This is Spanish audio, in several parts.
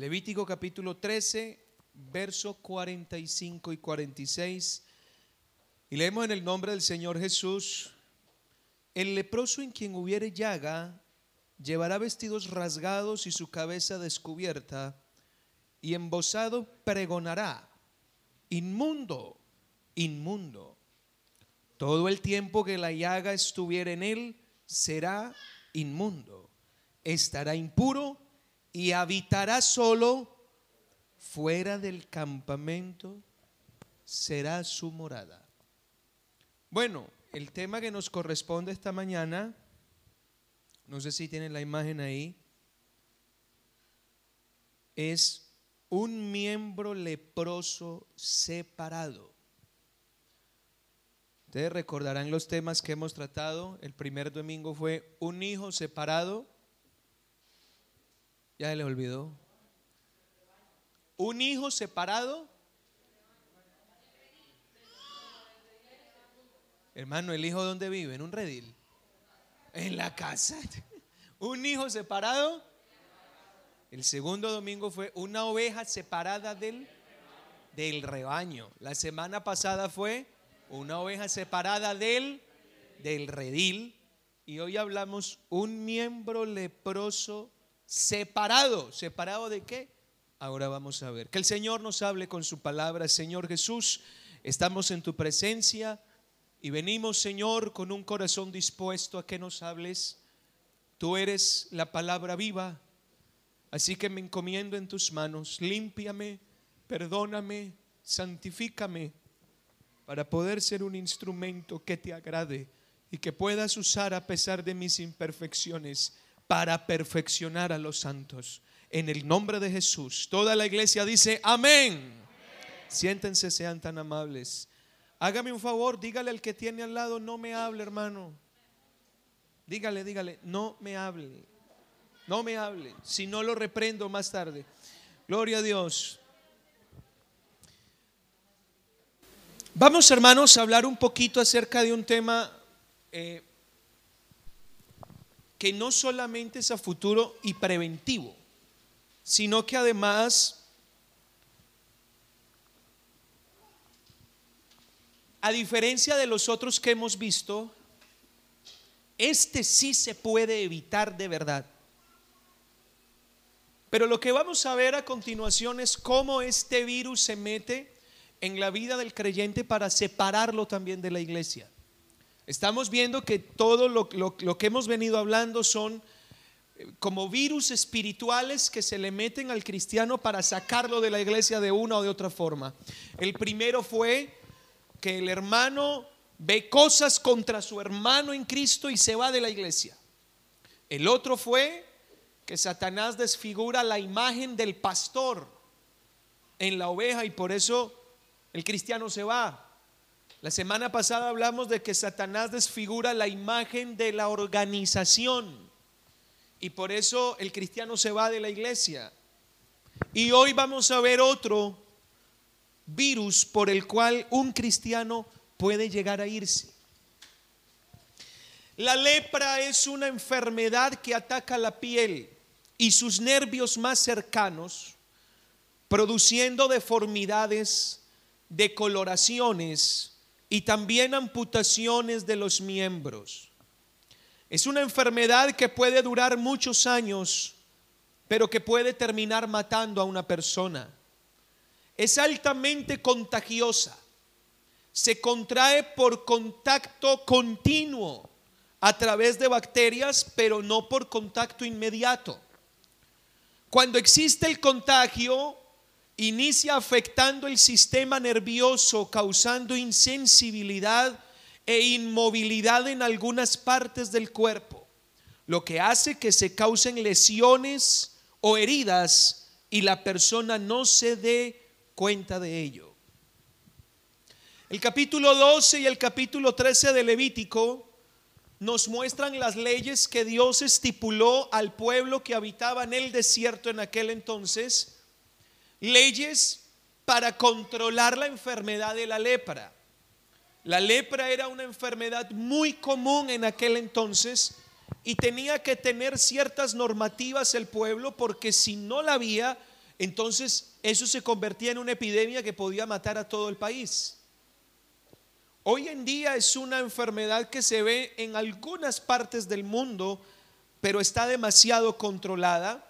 Levítico capítulo 13, versos 45 y 46. Y leemos en el nombre del Señor Jesús, el leproso en quien hubiere llaga llevará vestidos rasgados y su cabeza descubierta, y embosado pregonará, inmundo, inmundo. Todo el tiempo que la llaga estuviera en él será inmundo, estará impuro y habitará solo fuera del campamento, será su morada. Bueno, el tema que nos corresponde esta mañana, no sé si tienen la imagen ahí, es un miembro leproso separado. Ustedes recordarán los temas que hemos tratado. El primer domingo fue un hijo separado. Ya le olvidó. Un hijo separado. Hermano, ¿el hijo dónde vive? En un redil. En la casa. Un hijo separado. El segundo domingo fue una oveja separada del, del rebaño. La semana pasada fue una oveja separada del, del redil. Y hoy hablamos un miembro leproso separado. ¿Separado de qué? Ahora vamos a ver. Que el Señor nos hable con su palabra. Señor Jesús, estamos en tu presencia y venimos, Señor, con un corazón dispuesto a que nos hables. Tú eres la palabra viva. Así que me encomiendo en tus manos. Límpiame, perdóname, santifícame para poder ser un instrumento que te agrade y que puedas usar a pesar de mis imperfecciones para perfeccionar a los santos. En el nombre de Jesús. Toda la iglesia dice amén. Siéntense, sean tan amables. Hágame un favor, dígale al que tiene al lado, no me hable, hermano. Dígale, dígale, no me hable. No me hable. Si no lo reprendo más tarde. Gloria a Dios. Vamos, hermanos, a hablar un poquito acerca de un tema eh, que no solamente es a futuro y preventivo, sino que además, a diferencia de los otros que hemos visto, este sí se puede evitar de verdad. Pero lo que vamos a ver a continuación es cómo este virus se mete en la vida del creyente para separarlo también de la iglesia. Estamos viendo que todo lo, que hemos venido hablando son eh, como virus espirituales que se le meten al cristiano para sacarlo de la iglesia de una o de otra forma. El primero fue que el hermano ve cosas contra su hermano en Cristo y se va de la iglesia. El otro fue que Satanás desfigura la imagen del pastor en la oveja y por eso el cristiano se va. La semana pasada hablamos de que Satanás desfigura la imagen de la organización y por eso el cristiano se va de la iglesia. Y hoy vamos a ver otro virus por el cual un cristiano puede llegar a irse. La lepra es una enfermedad que ataca la piel y sus nervios más cercanos, produciendo deformidades decoloraciones y también amputaciones de los miembros. Es una enfermedad que puede durar muchos años, pero que puede terminar matando a una persona. Es altamente contagiosa. Se contrae por contacto continuo a través de bacterias, pero no por contacto inmediato. Cuando existe el contagio, inicia afectando el sistema nervioso, causando insensibilidad e inmovilidad en algunas partes del cuerpo, lo que hace que se causen lesiones o heridas y la persona no se dé cuenta de ello. El capítulo 12 y el capítulo 13 de Levítico nos muestran las leyes que Dios estipuló al pueblo que habitaba en el desierto en aquel entonces leyes para controlar la enfermedad de la lepra. La lepra era una enfermedad muy común en aquel entonces y tenía que tener ciertas normativas el pueblo porque si no la había, entonces eso se convertía en una epidemia que podía matar a todo el país. Hoy en día es una enfermedad que se ve en algunas partes del mundo, pero está demasiado controlada.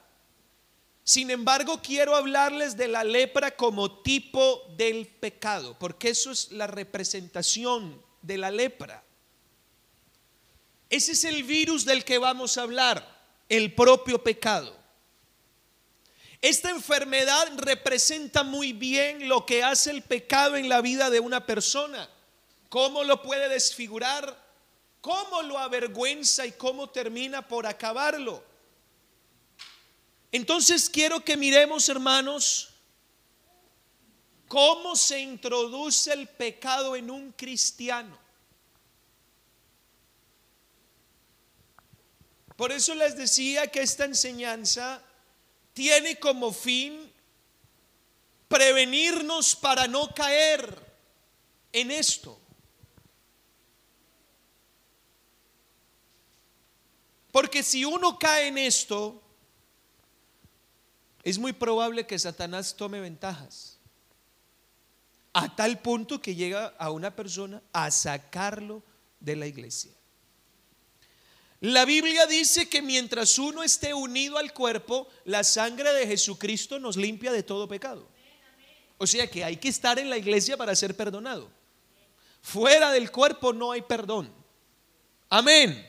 Sin embargo, quiero hablarles de la lepra como tipo del pecado, porque eso es la representación de la lepra. Ese es el virus del que vamos a hablar, el propio pecado. Esta enfermedad representa muy bien lo que hace el pecado en la vida de una persona, cómo lo puede desfigurar, cómo lo avergüenza y cómo termina por acabarlo. Entonces quiero que miremos, hermanos, cómo se introduce el pecado en un cristiano. Por eso les decía que esta enseñanza tiene como fin prevenirnos para no caer en esto. Porque si uno cae en esto, es muy probable que Satanás tome ventajas. A tal punto que llega a una persona a sacarlo de la iglesia. La Biblia dice que mientras uno esté unido al cuerpo, la sangre de Jesucristo nos limpia de todo pecado. O sea que hay que estar en la iglesia para ser perdonado. Fuera del cuerpo no hay perdón. Amén.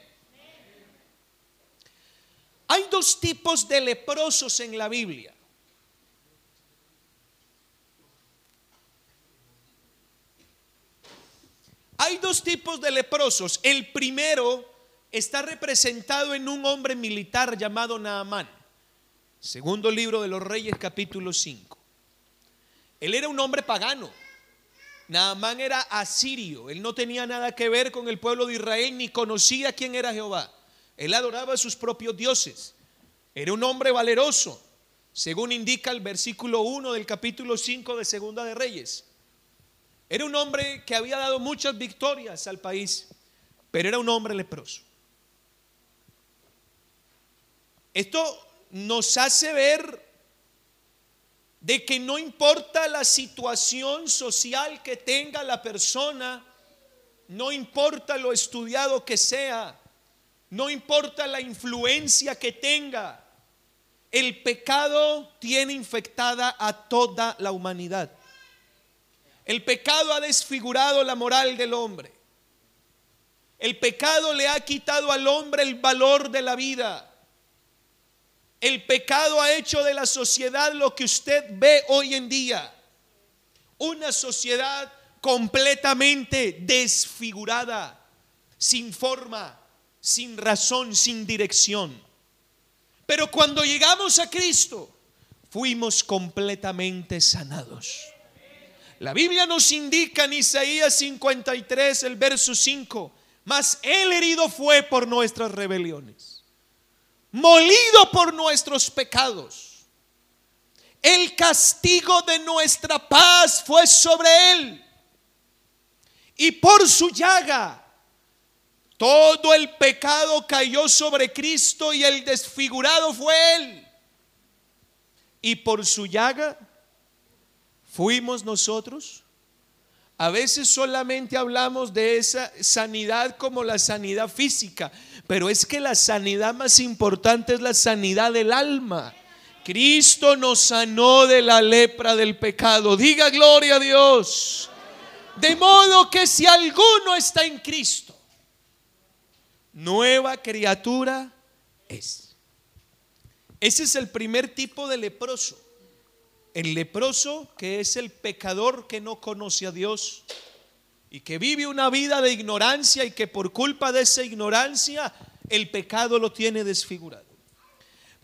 Hay dos tipos de leprosos en la Biblia. Hay dos tipos de leprosos. El primero está representado en un hombre militar llamado Naamán. Segundo libro de los Reyes, capítulo 5. Él era un hombre pagano. Naamán era asirio. Él no tenía nada que ver con el pueblo de Israel ni conocía quién era Jehová. Él adoraba a sus propios dioses. Era un hombre valeroso, según indica el versículo 1 del capítulo 5 de Segunda de Reyes. Era un hombre que había dado muchas victorias al país, pero era un hombre leproso. Esto nos hace ver de que no importa la situación social que tenga la persona, no importa lo estudiado que sea, no importa la influencia que tenga, el pecado tiene infectada a toda la humanidad. El pecado ha desfigurado la moral del hombre. El pecado le ha quitado al hombre el valor de la vida. El pecado ha hecho de la sociedad lo que usted ve hoy en día. Una sociedad completamente desfigurada, sin forma, sin razón, sin dirección. Pero cuando llegamos a Cristo, fuimos completamente sanados. La Biblia nos indica en Isaías 53, el verso 5, mas el herido fue por nuestras rebeliones molido por nuestros pecados. El castigo de nuestra paz fue sobre él. Y por su llaga, todo el pecado cayó sobre Cristo y el desfigurado fue él. Y por su llaga fuimos nosotros. A veces solamente hablamos de esa sanidad como la sanidad física, pero es que la sanidad más importante es la sanidad del alma. Cristo nos sanó de la lepra del pecado. Diga gloria a Dios. De modo que si alguno está en Cristo, nueva criatura es. Ese es el primer tipo de leproso. El leproso que es el pecador que no conoce a Dios y que vive una vida de ignorancia y que por culpa de esa ignorancia el pecado lo tiene desfigurado.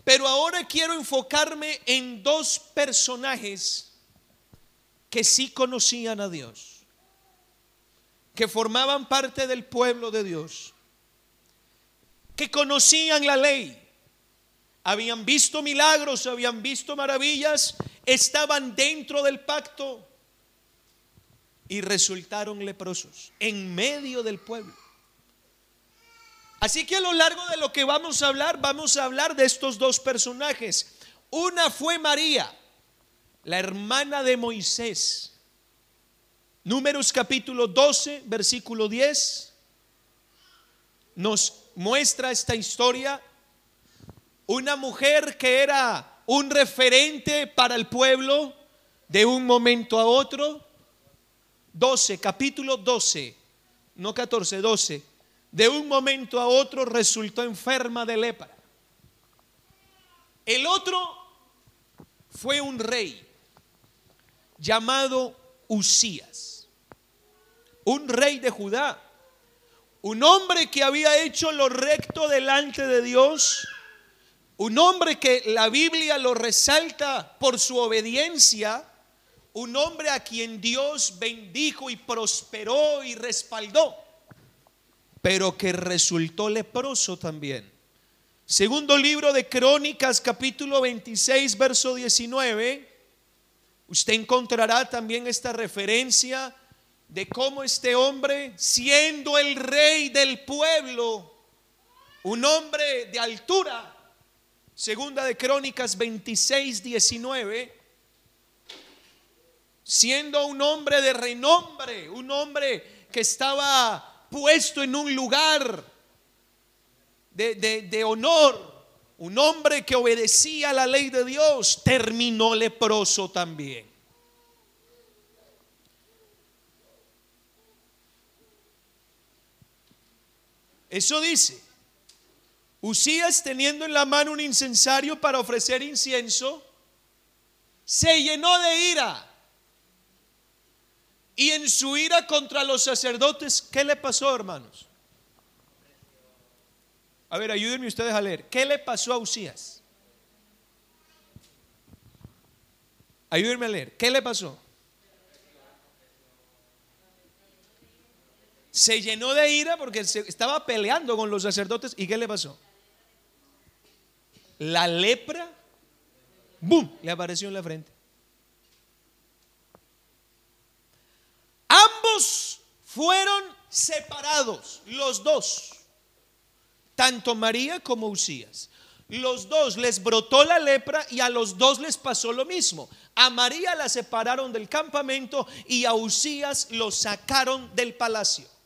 Pero ahora quiero enfocarme en dos personajes que sí conocían a Dios, que formaban parte del pueblo de Dios, que conocían la ley, habían visto milagros, habían visto maravillas, estaban dentro del pacto y resultaron leprosos en medio del pueblo. Así que a lo largo de lo que vamos a hablar, vamos a hablar de estos dos personajes. Una fue María, la hermana de Moisés. Números capítulo 12, versículo 10, nos muestra esta historia. Una mujer que era un referente para el pueblo de un momento a otro. 12, capítulo 12, no 14, 12. De un momento a otro resultó enferma de lepra. El otro fue un rey llamado Usías, un rey de Judá, un hombre que había hecho lo recto delante de Dios, un hombre que la Biblia lo resalta por su obediencia, un hombre a quien Dios bendijo y prosperó y respaldó, pero que resultó leproso también. Segundo libro de Crónicas, capítulo 26, verso 19. Usted encontrará también esta referencia de cómo este hombre, siendo el rey del pueblo, un hombre de altura, segunda de Crónicas 26, 19, siendo un hombre de renombre, un hombre que estaba puesto en un lugar de, honor, un hombre que obedecía la ley de Dios, terminó leproso también. Eso dice. Usías teniendo en la mano un incensario para ofrecer incienso, se llenó de ira. Y en su ira contra los sacerdotes, ¿qué le pasó, hermanos? A ver, ayúdenme ustedes a leer. ¿Qué le pasó a Usías? Ayúdenme a leer. ¿Qué le pasó? Se llenó de ira porque estaba peleando con los sacerdotes. ¿Y qué le pasó? La lepra, ¡boom!, le apareció en la frente. Ambos fueron separados, los dos tanto María como Usías. Los dos les brotó la lepra y a los dos les pasó lo mismo. A María la separaron del campamento y a Usías lo sacaron del palacio.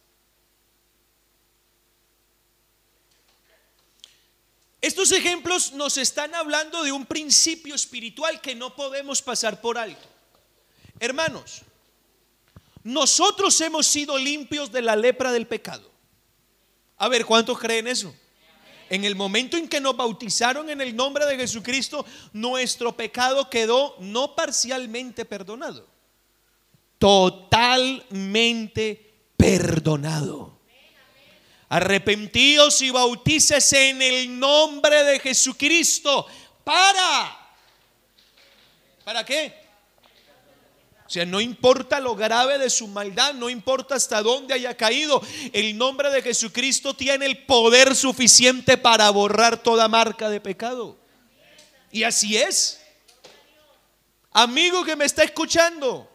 Estos ejemplos nos están hablando de un principio espiritual que no podemos pasar por alto. Hermanos, nosotros hemos sido limpios de la lepra del pecado. A ver, ¿cuántos creen eso? En el momento en que nos bautizaron en el nombre de Jesucristo, nuestro pecado quedó no parcialmente perdonado, totalmente perdonado. Arrepentíos y bautícese en el nombre de Jesucristo. ¿Para? ¿Para qué? O sea, no importa lo grave de su maldad, no importa hasta dónde haya caído, el nombre de Jesucristo tiene el poder suficiente para borrar toda marca de pecado. Y así es. Amigo que me está escuchando,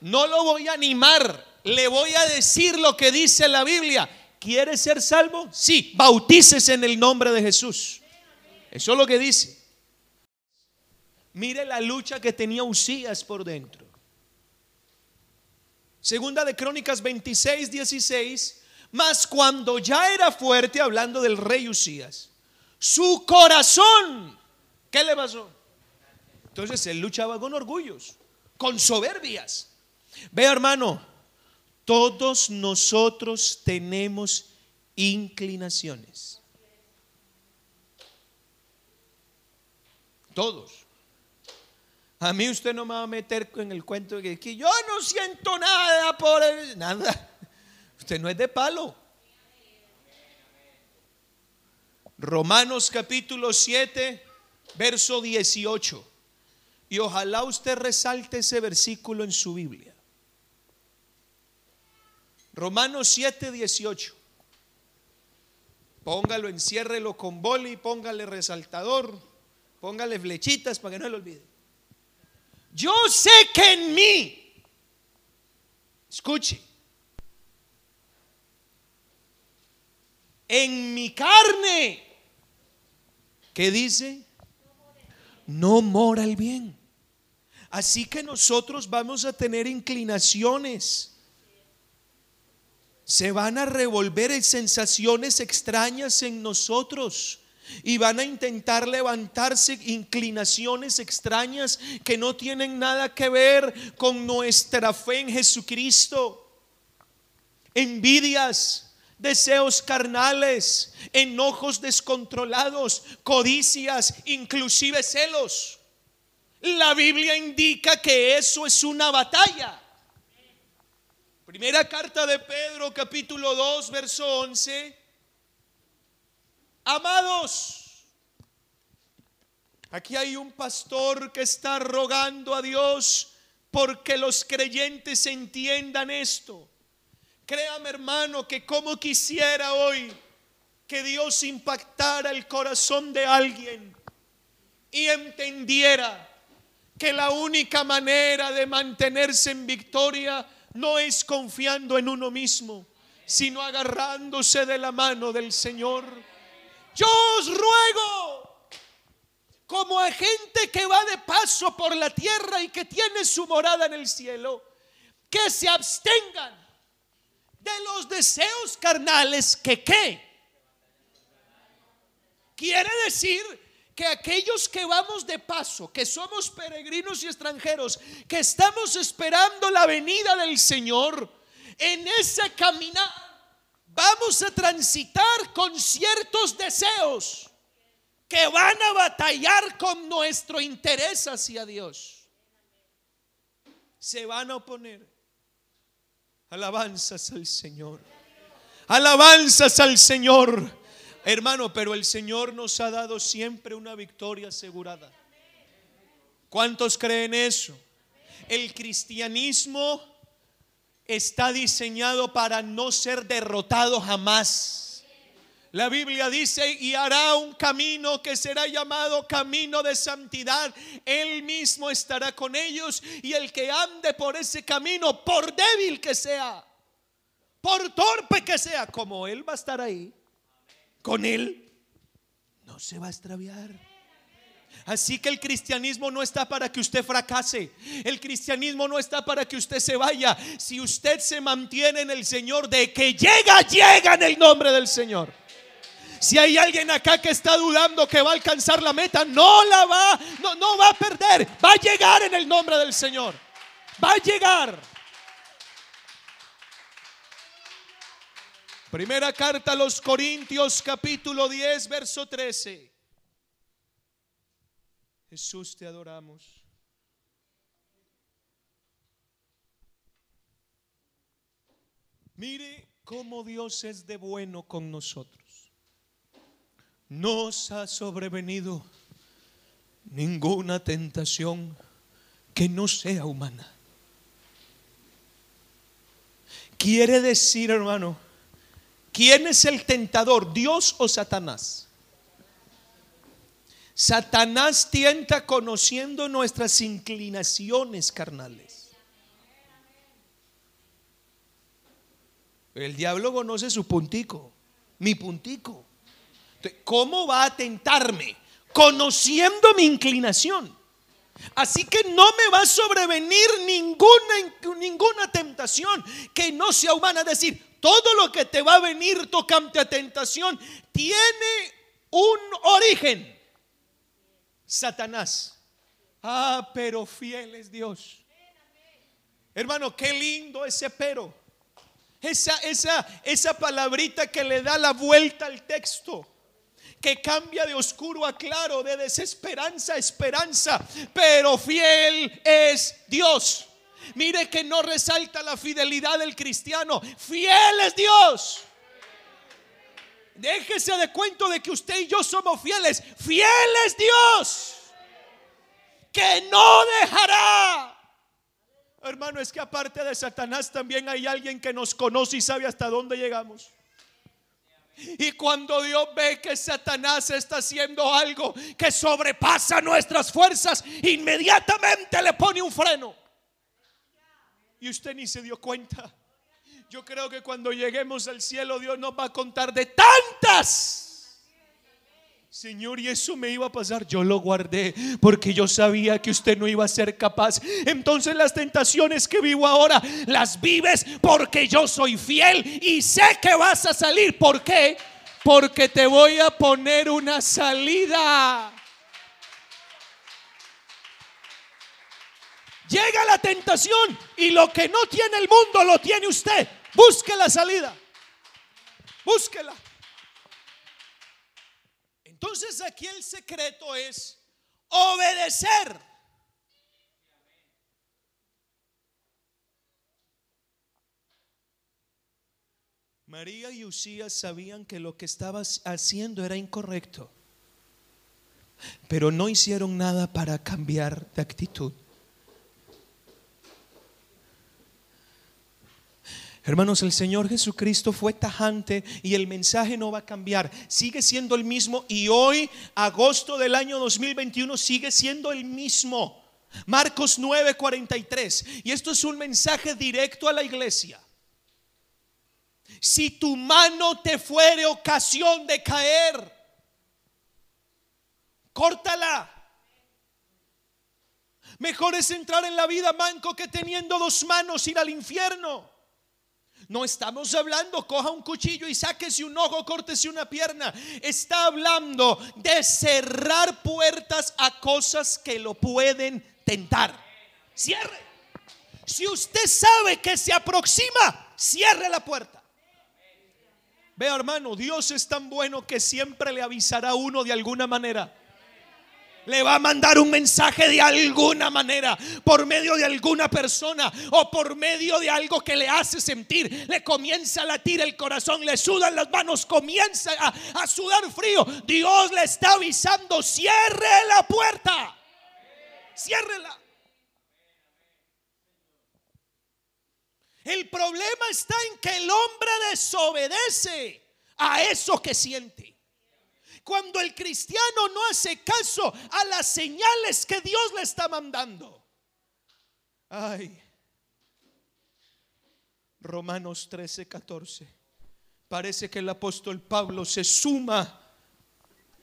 no lo voy a animar, le voy a decir lo que dice la Biblia. ¿Quiere ser salvo? Sí, bautícese en el nombre de Jesús. Eso es lo que dice. Mire la lucha que tenía Usías por dentro. Segunda de Crónicas 26, 16. Mas cuando ya era fuerte, hablando del rey Usías, su corazón, ¿qué le pasó? Entonces él luchaba con orgullos, con soberbias. Vea hermano, todos nosotros tenemos inclinaciones. Todos. A mí usted no me va a meter en el cuento de que, yo no siento nada por él. Nada. Usted no es de palo. Romanos capítulo 7, verso 18. Y ojalá usted resalte ese versículo en su Biblia. Romanos 7, 18. Póngalo, enciérrelo con boli, póngale resaltador, póngale flechitas para que no lo olvide. Yo sé que en mí, escuche, en mi carne, ¿qué dice? No mora el bien. Así que nosotros vamos a tener inclinaciones. Se van a revolver sensaciones extrañas en nosotros y van a intentar levantarse inclinaciones extrañas que no tienen nada que ver con nuestra fe en Jesucristo. Envidias, deseos carnales, enojos descontrolados, codicias, inclusive celos. La Biblia indica que eso es una batalla. Primera carta de Pedro, capítulo 2, verso 11. Amados, aquí hay un pastor que está rogando a Dios porque los creyentes entiendan esto. Créame hermano que como quisiera hoy que Dios impactara el corazón de alguien y entendiera que la única manera de mantenerse en victoria no es confiando en uno mismo, sino agarrándose de la mano del Señor yo os ruego, como a gente que va de paso por la tierra y que tiene su morada en el cielo, que se abstengan de los deseos carnales que qué. Quiere decir que aquellos que vamos de paso, que somos peregrinos y extranjeros, que estamos esperando la venida del Señor, en ese caminar vamos a transitar con ciertos deseos que van a batallar con nuestro interés hacia Dios. Se van a oponer. Alabanzas al Señor. Alabanzas al Señor. Hermano, pero el Señor nos ha dado siempre una victoria asegurada. ¿Cuántos creen eso? El cristianismo está diseñado para no ser derrotado jamás. La Biblia dice, y hará un camino que será llamado camino de santidad. Él mismo estará con ellos y el que ande por ese camino, por débil que sea, por torpe que sea, como Él va a estar ahí, con Él, no se va a extraviar. Así que el cristianismo no está para que usted fracase. El cristianismo no está para que usted se vaya. Si usted se mantiene en el Señor, de que llega, llega en el nombre del Señor. Si hay alguien acá que está dudando que va a alcanzar la meta, no la va, no, no va a perder. Va a llegar en el nombre del Señor. Va a llegar. Primera carta a los Corintios capítulo 10, verso 13. Jesús, te adoramos. Mire cómo Dios es de bueno con nosotros. Nos ha sobrevenido ninguna tentación que no sea humana. Quiere decir, hermano, ¿quién es el tentador, Dios o Satanás? Satanás tienta conociendo nuestras inclinaciones carnales. El diablo conoce su puntico, mi puntico. ¿Cómo va a tentarme? Conociendo mi inclinación. Así que no me va a sobrevenir ninguna, ninguna tentación que no sea humana. Decir, todo lo que te va a venir tocante a tentación tiene un origen Satanás. Ah, pero fiel es Dios. Hermano, qué lindo ese pero. Esa, esa, esa palabrita que le da la vuelta al texto. Que cambia de oscuro a claro, de desesperanza a esperanza. Pero fiel es Dios. Mire que no resalta la fidelidad del cristiano. Fiel es Dios. Déjese de cuento de que usted y yo somos fieles. Fieles Dios. Que no dejará. Hermano, es que aparte de Satanás también hay alguien que nos conoce y sabe hasta dónde llegamos. Y cuando Dios ve que Satanás está haciendo algo que sobrepasa nuestras fuerzas, inmediatamente le pone un freno. Y usted ni se dio cuenta. Yo creo que cuando lleguemos al cielo Dios nos va a contar de tantas Señor, y eso me iba a pasar. Yo lo guardé porque yo sabía que usted no iba a ser capaz. Entonces las tentaciones que vivo ahora las vives porque yo soy fiel y sé que vas a salir. ¿Por qué? Porque te voy a poner una salida. Llega la tentación y lo que no tiene el mundo lo tiene usted. Busque la salida. Búsquela. Entonces aquí el secreto es obedecer. María y Usías sabían que lo que estaba haciendo era incorrecto, pero no hicieron nada para cambiar de actitud. Hermanos, el Señor Jesucristo fue tajante y el mensaje no va a cambiar. Sigue siendo el mismo y hoy, agosto del año 2021, sigue siendo el mismo. Marcos 9:43. Y esto es un mensaje directo a la iglesia. Si tu mano te fuere ocasión de caer, córtala. Mejor es entrar en la vida manco que teniendo dos manos ir al infierno. No estamos hablando, coja un cuchillo y sáquese un ojo, córtese una pierna. Está hablando de cerrar puertas a cosas que lo pueden tentar. Cierre. Si usted sabe que se aproxima, cierre la puerta. Vea hermano, Dios es tan bueno que siempre le avisará a uno de alguna manera le va a mandar un mensaje de alguna manera, por medio de alguna persona o por medio de algo que le hace sentir. Le comienza a latir el corazón, le sudan las manos, comienza a, sudar frío. Dios le está avisando, cierre la puerta. Ciérrela. El problema está en que el hombre desobedece a eso que siente cuando el cristiano no hace caso a las señales que Dios le está mandando. Ay. Romanos 13, 14. Parece que el apóstol Pablo se suma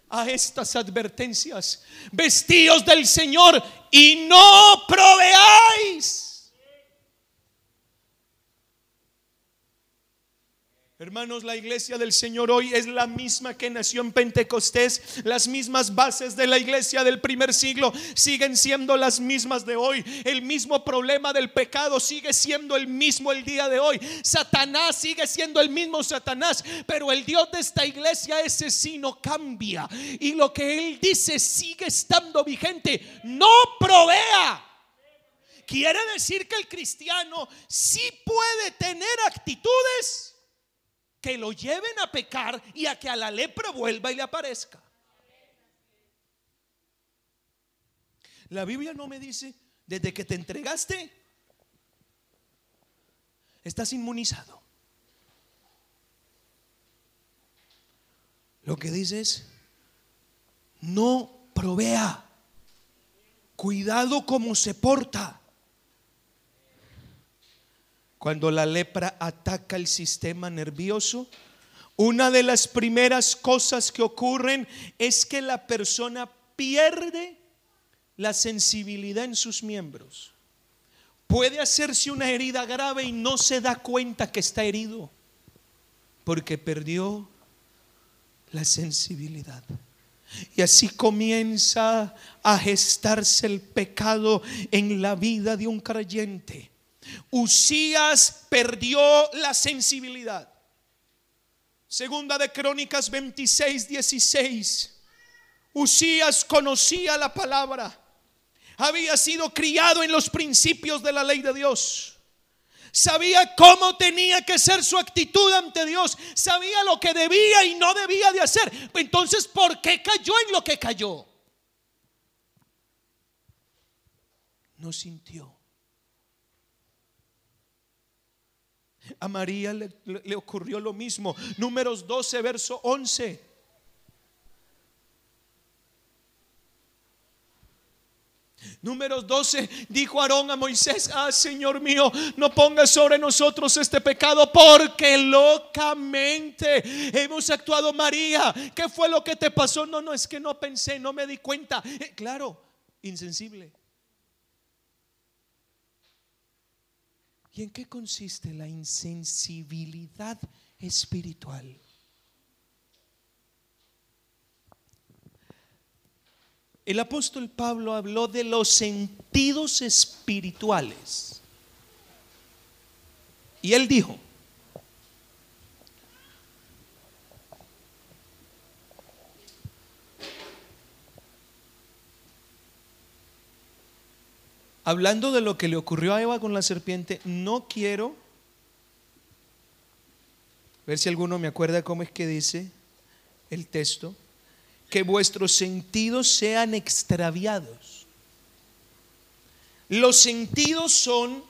a estas advertencias. Vestíos del Señor y no proveáis Hermanos, la iglesia del Señor hoy es la misma que nació en Pentecostés. Las mismas bases de la iglesia del primer siglo siguen siendo las mismas de hoy. El mismo problema del pecado sigue siendo el mismo el día de hoy. Satanás sigue siendo el mismo Satanás, pero el Dios de esta iglesia ese sí no cambia. Y lo que él dice sigue estando vigente. No provea. Quiere decir que el cristiano sí puede tener actitudes que lo lleven a pecar y a que a la lepra vuelva y le aparezca. La Biblia no me dice, desde que te entregaste, estás inmunizado. Lo que dice es, no provea, cuidado como se porta. Cuando la lepra ataca el sistema nervioso, una de las primeras cosas que ocurren es que la persona pierde la sensibilidad en sus miembros. Puede hacerse una herida grave y no se da cuenta que está herido porque perdió la sensibilidad. Y así comienza a gestarse el pecado en la vida de un creyente. Usías perdió la sensibilidad. Segunda de Crónicas 26, 16. Usías conocía la palabra. Había sido criado en los principios de la ley de Dios. Sabía cómo tenía que ser su actitud ante Dios. Sabía lo que debía y no debía de hacer. Entonces, ¿por qué cayó en lo que cayó? No sintió A María le, ocurrió lo mismo. Números 12, verso 11. Números 12 dijo Aarón a Moisés, ah Señor mío, no pongas sobre nosotros este pecado porque locamente hemos actuado María. ¿Qué fue lo que te pasó? No, no, es que no pensé, no me di cuenta. Eh, claro, insensible. ¿Y en qué consiste la insensibilidad espiritual? El apóstol Pablo habló de los sentidos espirituales. Y él dijo, hablando de lo que le ocurrió a Eva con la serpiente, no quiero ver si alguno me acuerda cómo es que dice el texto, que vuestros sentidos sean extraviados. Los sentidos son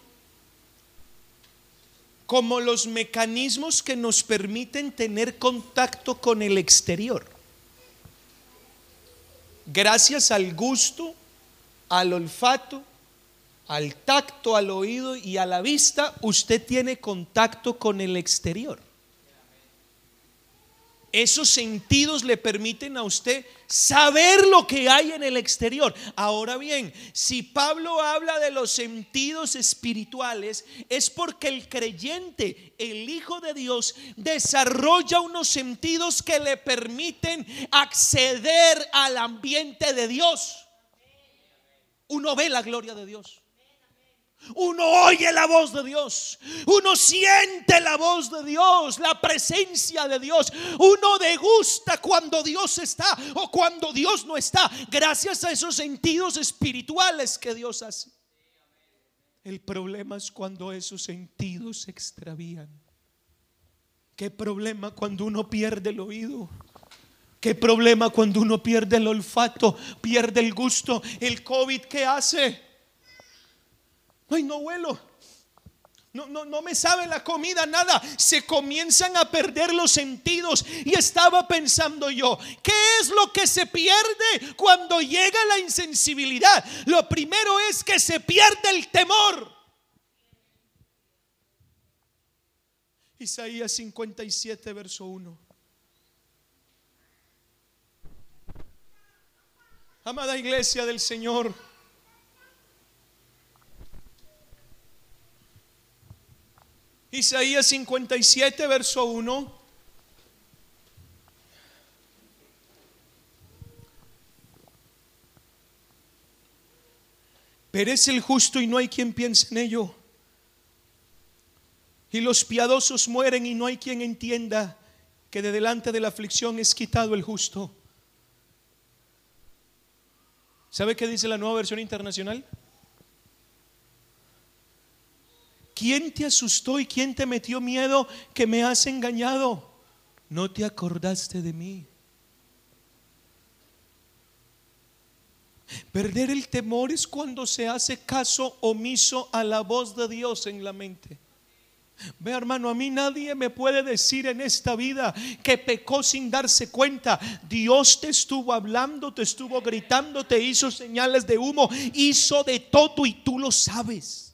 como los mecanismos que nos permiten tener contacto con el exterior. Gracias al gusto, al olfato, al tacto, al oído y a la vista, usted tiene contacto con el exterior. Esos sentidos le permiten a usted saber lo que hay en el exterior. Ahora bien, si Pablo habla de los sentidos espirituales, es porque el creyente, el Hijo de Dios, desarrolla unos sentidos que le permiten acceder al ambiente de Dios. Uno ve la gloria de Dios. Uno oye la voz de Dios. Uno siente la voz de Dios, la presencia de Dios. Uno degusta cuando Dios está o cuando Dios no está. Gracias a esos sentidos espirituales que Dios hace. El problema es cuando esos sentidos se extravían. ¿Qué problema cuando uno pierde el oído? ¿Qué problema cuando uno pierde el olfato, pierde el gusto? ¿El COVID qué hace? Ay, no huelo. No, no, no, me sabe la comida, nada. Se comienzan a perder los sentidos. Y estaba pensando yo, ¿qué es lo que se pierde cuando llega la insensibilidad? Lo primero es que se pierde el temor. Isaías 57, verso 1. Amada iglesia del Señor. Isaías 57, verso 1. Perece el justo y no hay quien piense en ello. Y los piadosos mueren y no hay quien entienda que de delante de la aflicción es quitado el justo. ¿Sabe qué dice la nueva versión internacional? ¿Quién te asustó y quién te metió miedo que me has engañado? No te acordaste de mí. Perder el temor es cuando se hace caso omiso a la voz de Dios en la mente. Ve hermano, a mí nadie me puede decir en esta vida que pecó sin darse cuenta. Dios te estuvo hablando, te estuvo gritando, te hizo señales de humo, hizo de todo y tú lo sabes.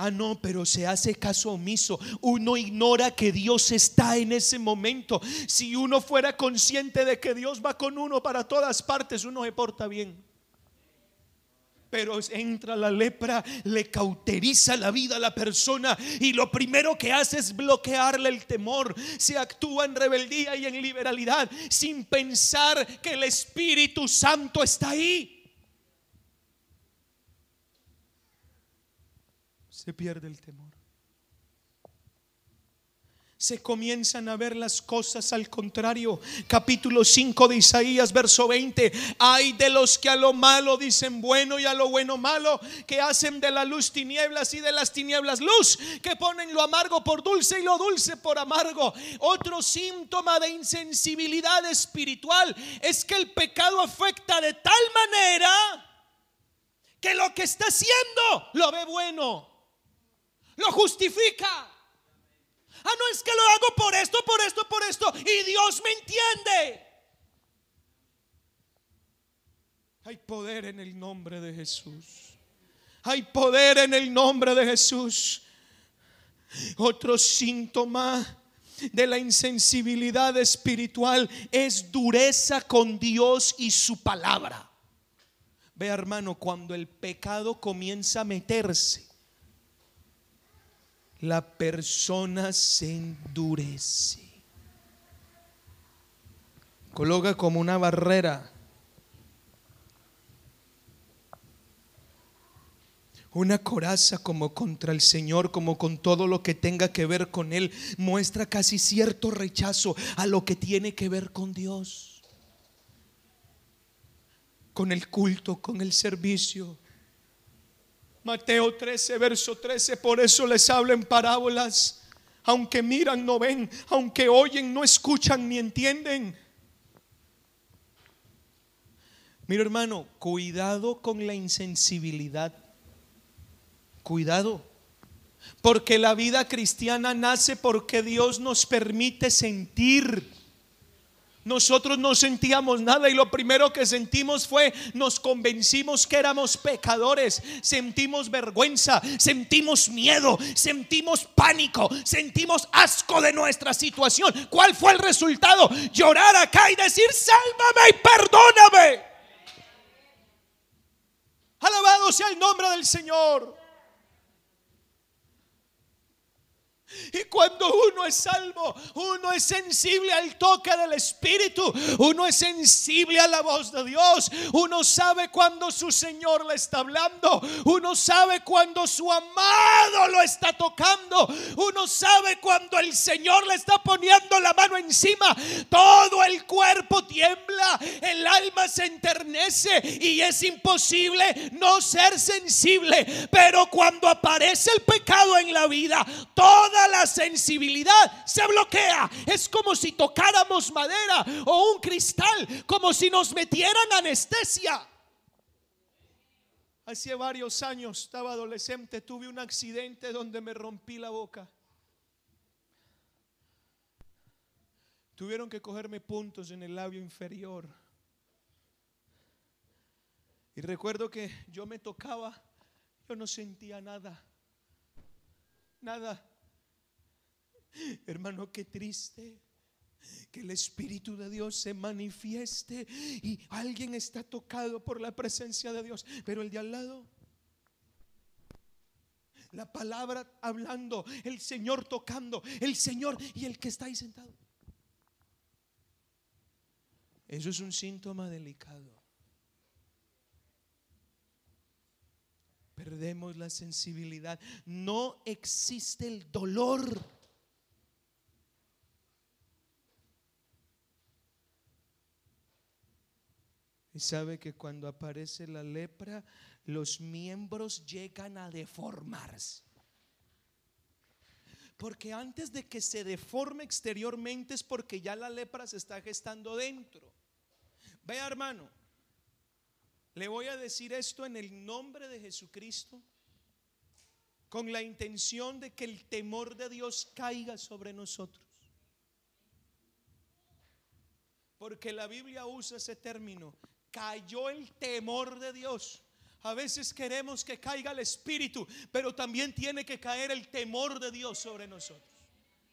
Ah, no, pero se hace caso omiso. Uno ignora que Dios está en ese momento. Si uno fuera consciente de que Dios va con uno para todas partes, uno se porta bien. Pero entra la lepra, le cauteriza la vida a la persona y lo primero que hace es bloquearle el temor. Se actúa en rebeldía y en liberalidad sin pensar que el Espíritu Santo está ahí. Se pierde el temor. Se comienzan a ver las cosas al contrario. Capítulo 5 de Isaías, verso 20. Hay de los que a lo malo dicen bueno y a lo bueno malo, que hacen de la luz tinieblas y de las tinieblas luz, que ponen lo amargo por dulce y lo dulce por amargo. Otro síntoma de insensibilidad espiritual es que el pecado afecta de tal manera que lo que está haciendo lo ve bueno lo justifica. Ah, no es que lo hago por esto, por esto, por esto. Y Dios me entiende. Hay poder en el nombre de Jesús. Hay poder en el nombre de Jesús. Otro síntoma de la insensibilidad espiritual es dureza con Dios y su palabra. Ve hermano, cuando el pecado comienza a meterse, la persona se endurece. Coloca como una barrera una coraza como contra el Señor, como con todo lo que tenga que ver con Él, muestra casi cierto rechazo a lo que tiene que ver con Dios, con el culto, con el servicio. Mateo 13, verso 13, por eso les hablo en parábolas, aunque miran no ven, aunque oyen no escuchan ni entienden. Mira hermano, cuidado con la insensibilidad Cuidado. Porque la vida cristiana nace porque Dios nos permite sentir. Nosotros no sentíamos nada y lo primero que sentimos fue, nos convencimos que éramos pecadores, sentimos vergüenza, sentimos miedo, sentimos pánico, sentimos asco de nuestra situación. ¿Cuál fue el resultado? Llorar acá y decir, sálvame y perdóname. Alabado sea el nombre del Señor. Y cuando uno es salvo, uno es sensible al toque del Espíritu, uno es sensible a la voz de Dios, uno sabe cuando su Señor le está hablando, uno sabe cuando su amado lo está tocando, uno sabe cuando el Señor le está poniendo la mano encima, todo el cuerpo tiembla, el alma se enternece y es imposible no ser sensible, pero cuando aparece el pecado en la vida, toda la sensibilidad se bloquea. Es como si tocáramos madera o un cristal, como si nos metieran anestesia. Hace varios años, estaba adolescente, tuve un accidente donde me rompí la boca. Tuvieron que cogerme puntos en el labio inferior. Y recuerdo que yo me tocaba, yo no sentía nada. Nada. Hermano, qué triste que el Espíritu de Dios se manifieste y alguien está tocado por la presencia de Dios, pero el de al lado, la palabra hablando, el Señor tocando, el Señor y el que está ahí sentado. Eso es un síntoma delicado. Perdemos la sensibilidad. No existe el dolor Y sabe que cuando aparece la lepra, los miembros llegan a deformarse. Porque antes de que se deforme exteriormente es porque ya la lepra se está gestando dentro. Vea hermano, le voy a decir esto en el nombre de Jesucristo con la intención de que el temor de Dios caiga sobre nosotros. Porque la Biblia usa ese término, cayó el temor de Dios. A veces queremos que caiga el Espíritu, pero también tiene que caer el temor de Dios sobre nosotros.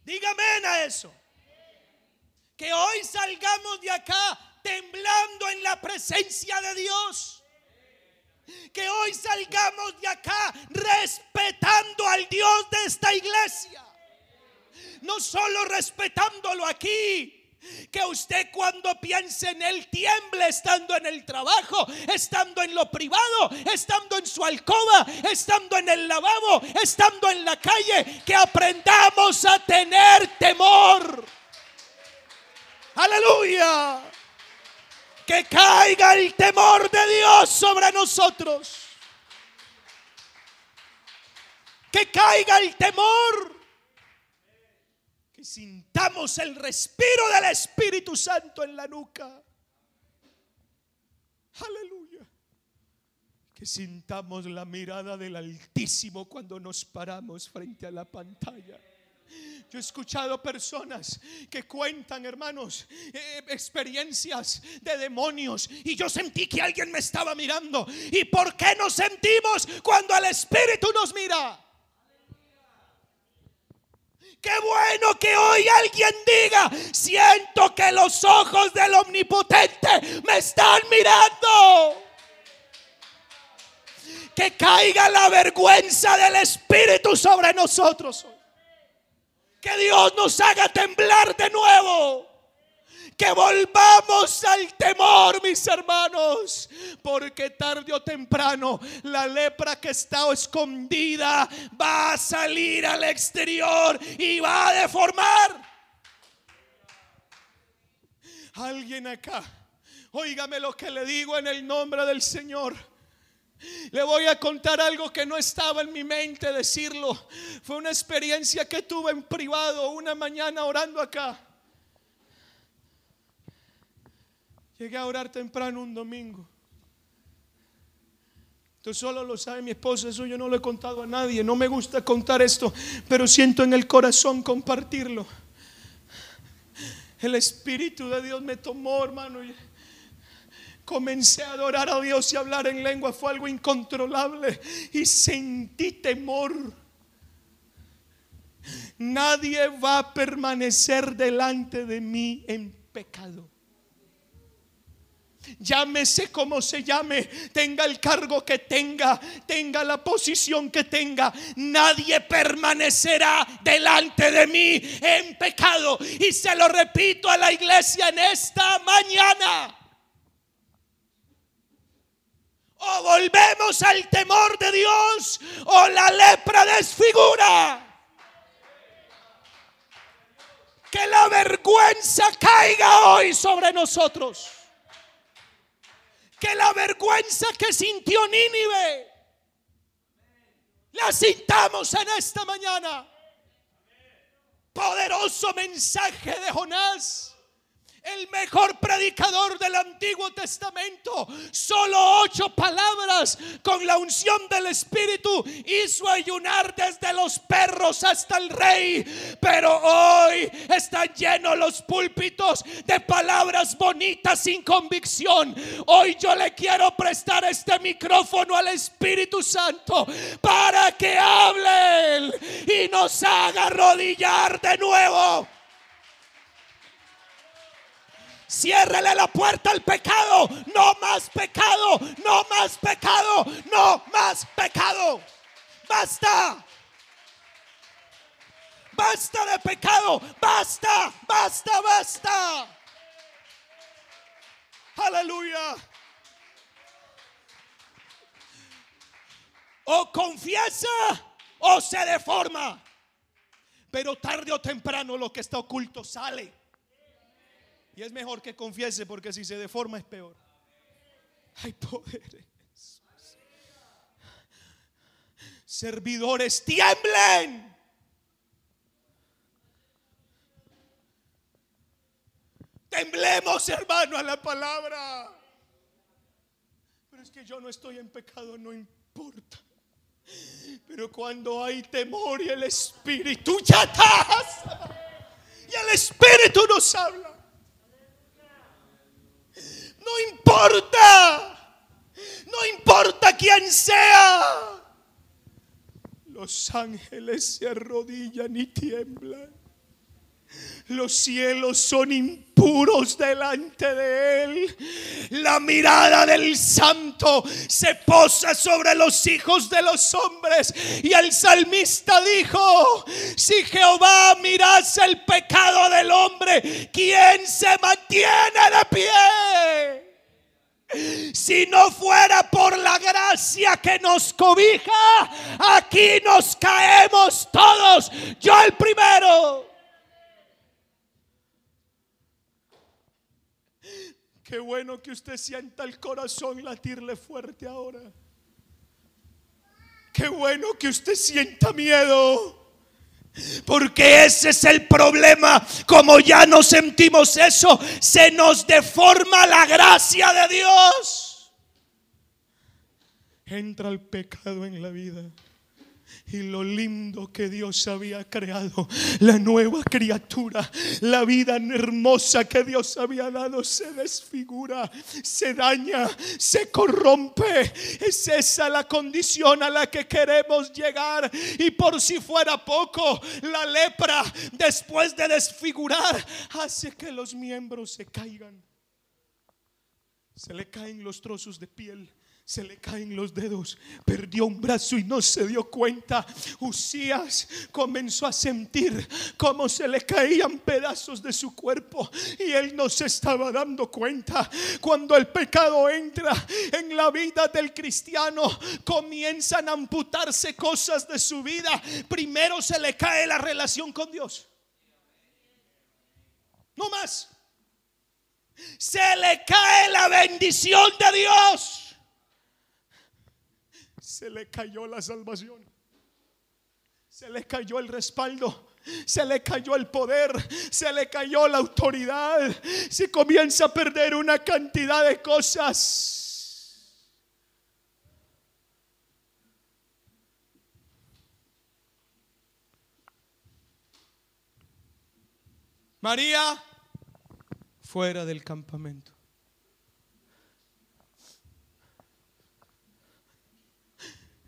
Dígame a eso. Que hoy salgamos de acá temblando en la presencia de Dios. Que hoy salgamos de acá respetando al Dios de esta iglesia. No solo respetándolo aquí, que usted cuando piense en Él tiemble estando en el trabajo, estando en lo privado, estando en su alcoba, estando en el lavabo, estando en la calle. Que aprendamos a tener temor. Aleluya. Que caiga el temor de Dios sobre nosotros. Que caiga el temor sintamos el respiro del Espíritu Santo en la nuca. Aleluya. Que sintamos la mirada del Altísimo cuando nos paramos frente a la pantalla. Yo he escuchado personas que cuentan, hermanos, eh, experiencias de demonios y yo sentí que alguien me estaba mirando. ¿Y por qué nos sentimos cuando el Espíritu nos mira? Qué bueno que hoy alguien diga, siento que los ojos del omnipotente me están mirando. Que caiga la vergüenza del Espíritu sobre nosotros. Que Dios nos haga temblar de nuevo. Que volvamos al temor, mis hermanos. Porque tarde o temprano la lepra que está escondida va a salir al exterior y va a deformar. Alguien acá, óigame lo que le digo en el nombre del Señor. Le voy a contar algo que no estaba en mi mente decirlo. Fue una experiencia que tuve en privado una mañana orando acá. Llegué a orar temprano un domingo. Esto solo lo sabe mi esposa, eso yo no lo he contado a nadie. No me gusta contar esto, pero siento en el corazón compartirlo. El Espíritu de Dios me tomó, hermano. Y comencé a adorar a Dios y hablar en lengua. Fue algo incontrolable y sentí temor. Nadie va a permanecer delante de mí en pecado. Llámese como se llame, tenga el cargo que tenga, tenga la posición que tenga, nadie permanecerá delante de mí en pecado. Y se lo repito a la iglesia en esta mañana. O volvemos al temor de Dios o la lepra desfigura. Que la vergüenza caiga hoy sobre nosotros que la vergüenza que sintió Nínive la sintamos en esta mañana. Poderoso mensaje de Jonás el mejor predicador del Antiguo Testamento, solo ocho palabras con la unción del Espíritu hizo ayunar desde los perros hasta el rey. Pero hoy están llenos los púlpitos de palabras bonitas sin convicción. Hoy yo le quiero prestar este micrófono al Espíritu Santo para que hable y nos haga arrodillar de nuevo. Ciérrele la puerta al pecado. No más pecado. No más pecado. No más pecado. Basta. Basta de pecado. Basta. Basta. Basta. Aleluya. O confiesa o se deforma. Pero tarde o temprano lo que está oculto sale. Y es mejor que confiese porque si se deforma es peor. Hay poder. Servidores, tiemblen. Temblemos, hermano, a la palabra. Pero es que yo no estoy en pecado, no importa. Pero cuando hay temor y el Espíritu ya está. Y el Espíritu nos habla. No importa. No importa quién sea. Los ángeles se arrodillan y tiemblan. Los cielos son impuros delante de Él. La mirada del santo se posa sobre los hijos de los hombres. Y el salmista dijo, si Jehová mirase el pecado del hombre, ¿quién se mantiene de pie? Si no fuera por la gracia que nos cobija, aquí nos caemos todos. Yo el primero. Qué bueno que usted sienta el corazón latirle fuerte ahora. Qué bueno que usted sienta miedo. Porque ese es el problema. Como ya no sentimos eso, se nos deforma la gracia de Dios. Entra el pecado en la vida. Y lo lindo que Dios había creado, la nueva criatura, la vida hermosa que Dios había dado, se desfigura, se daña, se corrompe. Es esa la condición a la que queremos llegar. Y por si fuera poco, la lepra, después de desfigurar, hace que los miembros se caigan. Se le caen los trozos de piel se le caen los dedos, perdió un brazo y no se dio cuenta. Usías comenzó a sentir cómo se le caían pedazos de su cuerpo y él no se estaba dando cuenta. Cuando el pecado entra en la vida del cristiano, comienzan a amputarse cosas de su vida. Primero se le cae la relación con Dios. No más. Se le cae la bendición de Dios se le cayó la salvación. Se le cayó el respaldo. Se le cayó el poder, se le cayó la autoridad, se comienza a perder una cantidad de cosas. María fuera del campamento.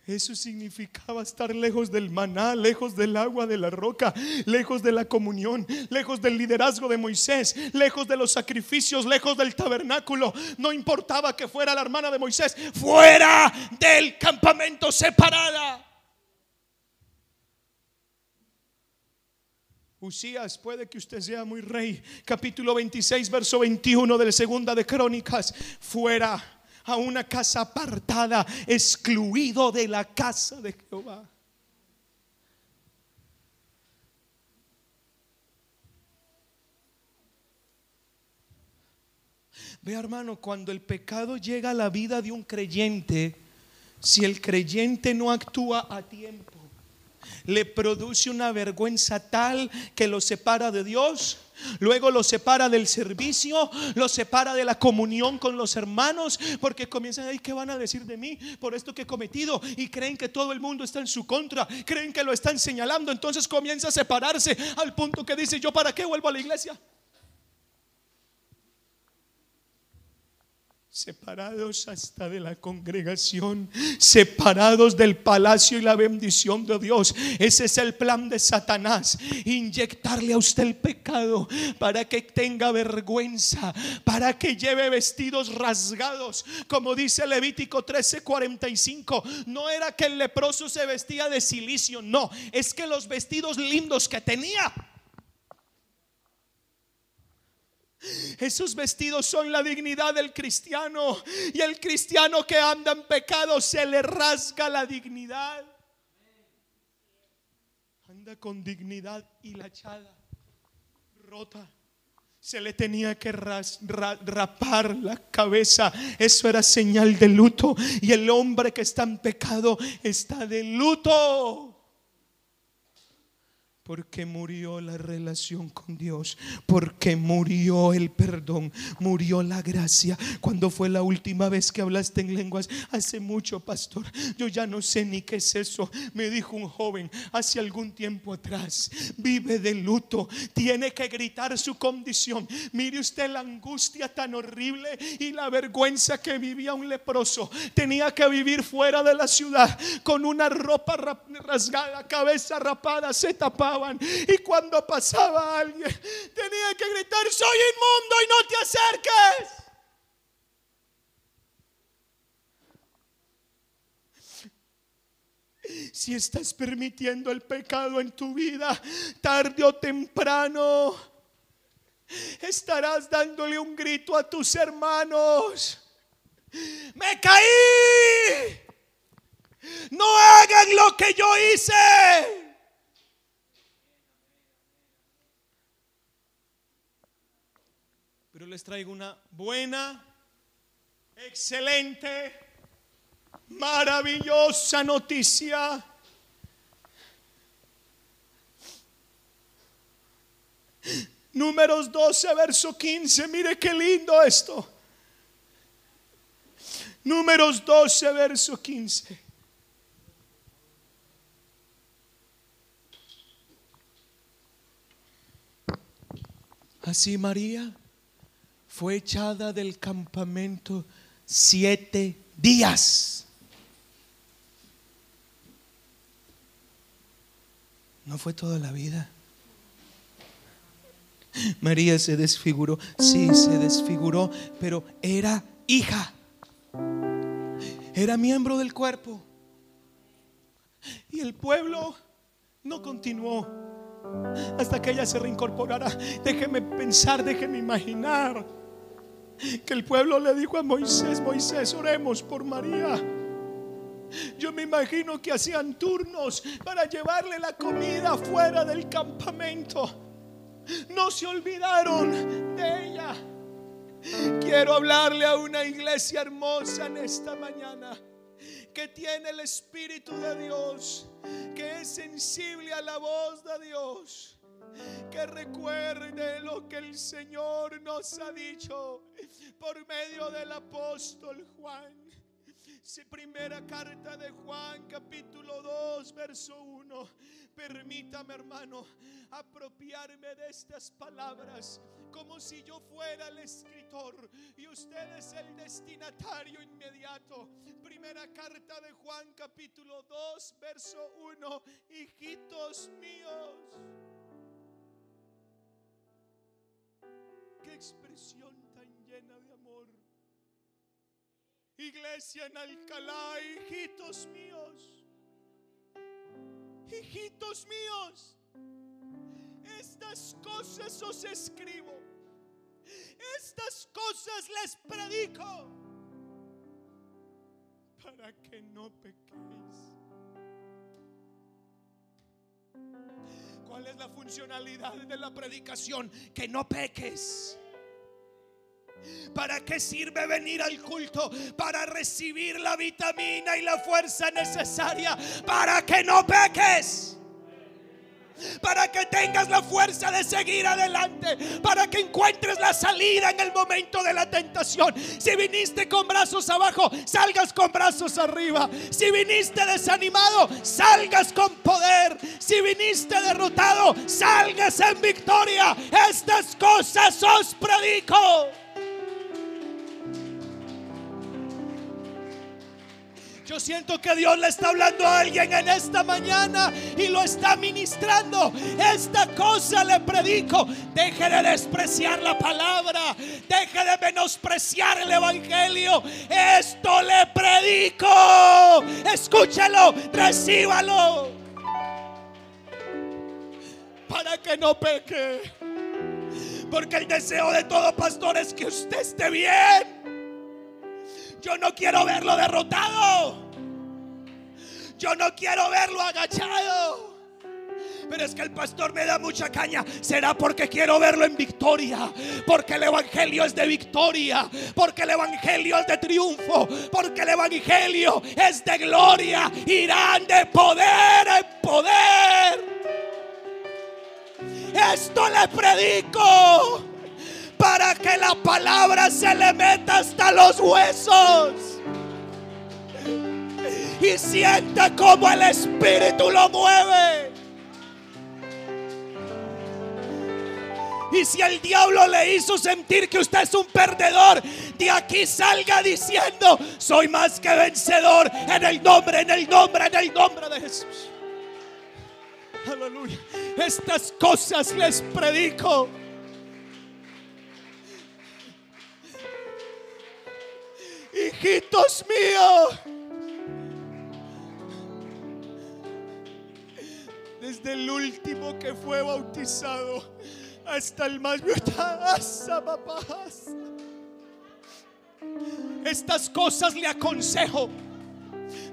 Eso significaba estar lejos del maná, lejos del agua de la roca, lejos de la comunión, lejos del liderazgo de Moisés, lejos de los sacrificios, lejos del tabernáculo. No importaba que fuera la hermana de Moisés, fuera del campamento separada. Usías, puede que usted sea muy rey. Capítulo 26, verso 21 de la segunda de Crónicas. Fuera a una casa apartada, excluido de la casa de Jehová. Ve hermano, cuando el pecado llega a la vida de un creyente, si el creyente no actúa a tiempo, le produce una vergüenza tal que lo separa de Dios Luego lo separa del servicio, lo separa de la comunión con los hermanos, porque comienzan ahí, ¿qué van a decir de mí por esto que he cometido? Y creen que todo el mundo está en su contra, creen que lo están señalando, entonces comienza a separarse al punto que dice, ¿yo para qué vuelvo a la iglesia? Separados hasta de la congregación, separados del palacio y la bendición de Dios. Ese es el plan de Satanás, inyectarle a usted el pecado para que tenga vergüenza, para que lleve vestidos rasgados, como dice Levítico 13:45. No era que el leproso se vestía de silicio, no, es que los vestidos lindos que tenía esos vestidos son la dignidad del cristiano. Y el cristiano que anda en pecado se le rasga la dignidad. Anda con dignidad hilachada, rota. Se le tenía que rapar la cabeza. Eso era señal de luto. Y el hombre que está en pecado está de luto porque murió la relación con Dios, porque murió el perdón, murió la gracia. Cuando fue la última vez que hablaste en lenguas? Hace mucho, pastor. Yo ya no sé ni qué es eso. Me dijo un joven hace algún tiempo atrás. Vive de luto, tiene que gritar su condición. Mire usted la angustia tan horrible y la vergüenza que vivía un leproso. Tenía que vivir fuera de la ciudad con una ropa rasgada, cabeza rapada, se tapaba y cuando pasaba alguien, tenía que gritar, soy inmundo y no te acerques. Si estás permitiendo el pecado en tu vida, tarde o temprano, estarás dándole un grito a tus hermanos. Me caí. No hagan lo que yo hice. pero les traigo una buena, excelente, maravillosa noticia. Números 12, verso 15. Mire qué lindo esto. Números 12, verso 15. Así María fue echada del campamento siete días. No fue toda la vida. María se desfiguró, sí, se desfiguró, pero era hija. Era miembro del cuerpo. Y el pueblo no continuó hasta que ella se reincorporara. Déjeme pensar, déjeme imaginar que el pueblo le dijo a Moisés, Moisés, oremos por María. Yo me imagino que hacían turnos para llevarle la comida fuera del campamento. No se olvidaron de ella. Quiero hablarle a una iglesia hermosa en esta mañana que tiene el Espíritu de Dios, que es sensible a la voz de Dios, que recuerde lo que el Señor nos ha dicho por medio del apóstol Juan. Primera carta de Juan, capítulo 2, verso 1. Permítame, hermano, apropiarme de estas palabras como si yo fuera el escritor y usted es el destinatario inmediato. Primera carta de Juan, capítulo 2, verso 1. Hijitos míos. Qué expresión tan llena de amor. Iglesia en Alcalá, hijitos míos, hijitos míos, estas cosas os escribo, estas cosas les predico, para que no pequéis. ¿Cuál es la funcionalidad de la predicación? Que no peques. ¿Para qué sirve venir al culto? Para recibir la vitamina y la fuerza necesaria para que no peques. Para que tengas la fuerza de seguir adelante. Para que encuentres la salida en el momento de la tentación. Si viniste con brazos abajo, salgas con brazos arriba. Si viniste desanimado, salgas con poder. Si viniste derrotado, salgas en victoria. Estas cosas os predico. Siento que Dios le está hablando a alguien en esta mañana y lo está ministrando. Esta cosa le predico. Deje de despreciar la palabra. Deje de menospreciar el evangelio. Esto le predico. Escúchelo, recíbalo. Para que no peque. Porque el deseo de todo pastor es que usted esté bien. Yo no quiero verlo derrotado. Yo no quiero verlo agachado. Pero es que el pastor me da mucha caña. Será porque quiero verlo en victoria. Porque el evangelio es de victoria. Porque el evangelio es de triunfo. Porque el evangelio es de gloria. Irán de poder en poder. Esto le predico para que la palabra se le meta hasta los huesos y sienta como el Espíritu lo mueve. Y si el diablo le hizo sentir que usted es un perdedor, de aquí salga diciendo, soy más que vencedor en el nombre, en el nombre, en el nombre de Jesús. Aleluya. Estas cosas les predico. hijitos míos. El último que fue bautizado hasta el más Estas cosas le aconsejo.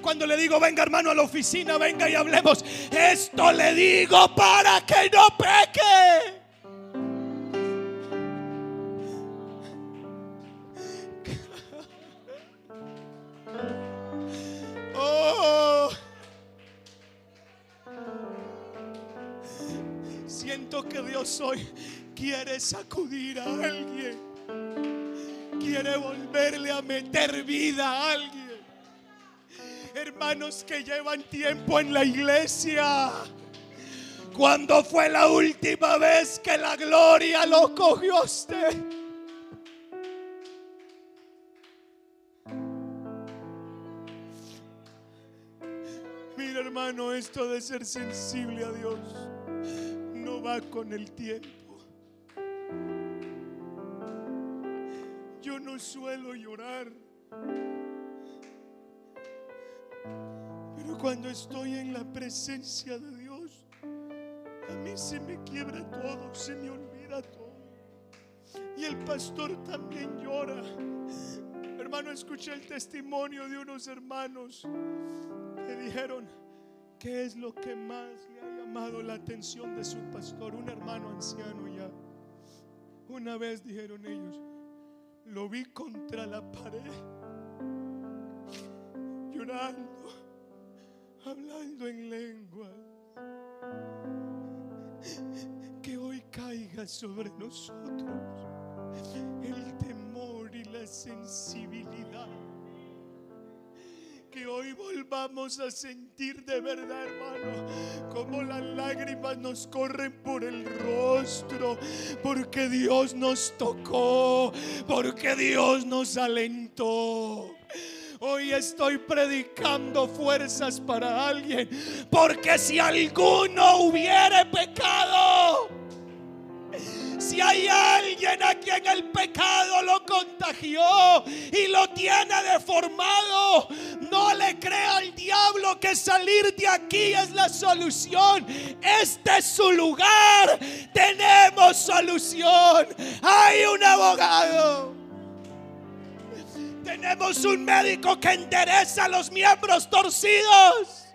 Cuando le digo, venga hermano a la oficina, venga y hablemos. Esto le digo para que no peque. Hoy quiere sacudir a alguien. Quiere volverle a meter vida a alguien. Hermanos que llevan tiempo en la iglesia. ¿Cuándo fue la última vez que la gloria lo cogió usted? Mira hermano, esto de ser sensible a Dios va con el tiempo. Yo no suelo llorar. Pero cuando estoy en la presencia de Dios, a mí se me quiebra todo, se me olvida todo. Y el pastor también llora. Hermano, escuché el testimonio de unos hermanos que dijeron, ¿qué es lo que más le ha la atención de su pastor? Un hermano anciano ya. Una vez dijeron ellos, lo vi contra la pared, llorando, hablando en lengua. Que hoy caiga sobre nosotros el temor y la sensibilidad. Que hoy volvamos a sentir de verdad, hermano, como las lágrimas nos corren por el rostro, porque Dios nos tocó, porque Dios nos alentó. Hoy estoy predicando fuerzas para alguien, porque si alguno hubiere pecado, si hay alguien a quien el pecado lo contagió y lo tiene deformado, no le crea al diablo que salir de aquí es la solución. Este es su lugar. Tenemos solución. Hay un abogado. Tenemos un médico que endereza los miembros torcidos.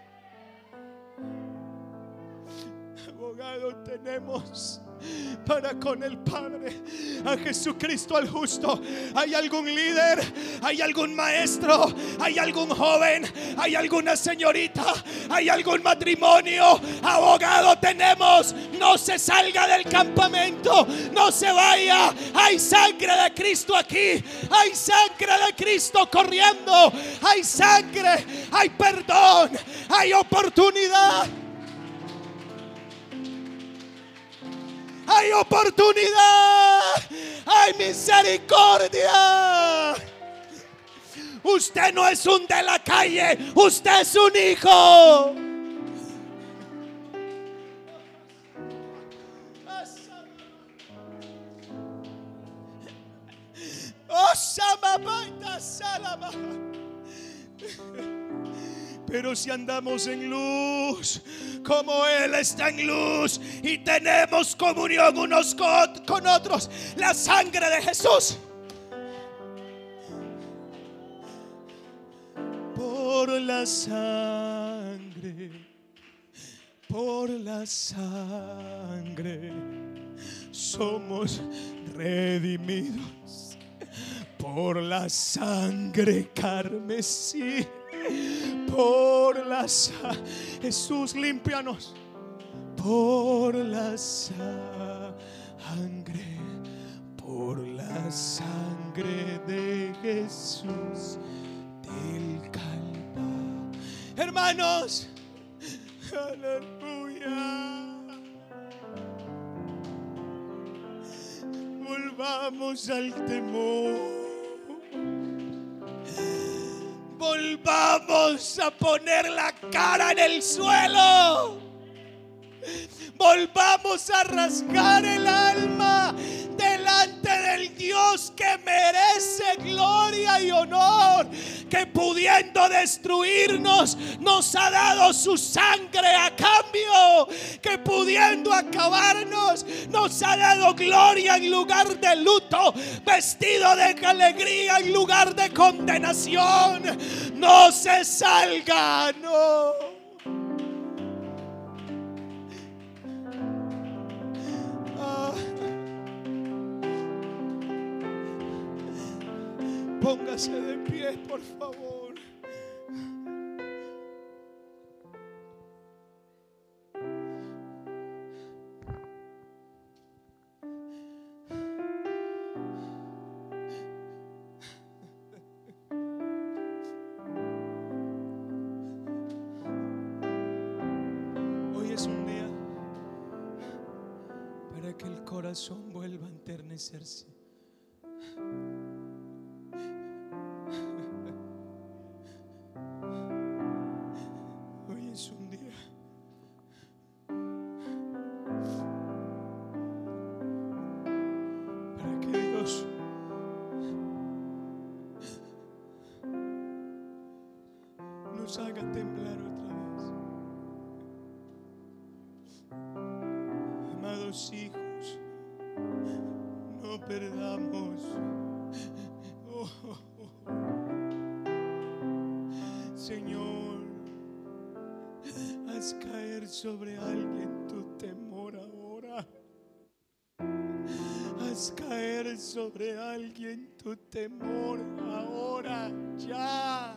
Abogado tenemos para con el Padre, a Jesucristo al justo. ¿Hay algún líder? ¿Hay algún maestro? ¿Hay algún joven? ¿Hay alguna señorita? ¿Hay algún matrimonio? Abogado tenemos. No se salga del campamento. No se vaya. Hay sangre de Cristo aquí. Hay sangre de Cristo corriendo. Hay sangre. Hay perdón. Hay oportunidad. Hay oportunidad, hay misericordia. Usted no es un de la calle, usted es un hijo. Pero si andamos en luz, como Él está en luz y tenemos comunión unos con otros, la sangre de Jesús. Por la sangre, por la sangre, somos redimidos. Por la sangre carmesí por la sangre. Jesús, límpianos. Por la sangre, por la sangre de Jesús del Calvario. Hermanos, aleluya. Volvamos al temor volvamos a poner la cara en el suelo. Volvamos a rasgar el alma delante del Dios que merece gloria y honor, que pudiendo destruirnos nos ha dado su sangre a cambio, que pudiendo acabarnos nos ha dado gloria en lugar de luto, vestido de alegría en lugar de condenación. No se salga, no. Póngase de pie, por favor. Caer sobre alguien tu temor ahora. Haz caer sobre alguien tu temor ahora, ya.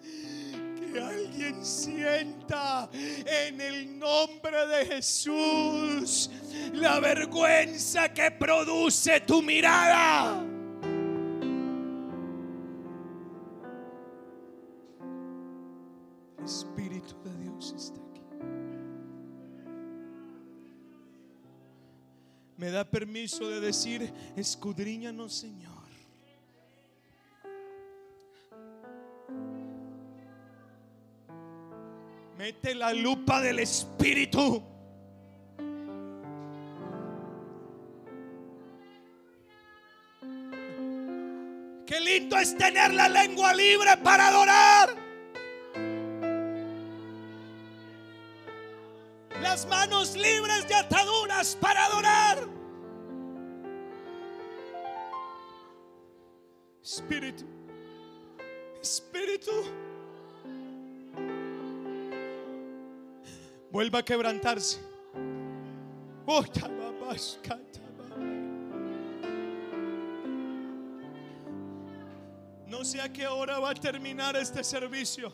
Que alguien sienta en el nombre de Jesús la vergüenza que produce tu mirada. Permiso de decir, escudriñanos Señor. Mete la lupa del Espíritu. Qué lindo es tener la lengua libre para adorar. Las manos libres de ataduras para adorar. Vuelva a quebrantarse. Oh. No sé a qué hora va a terminar este servicio.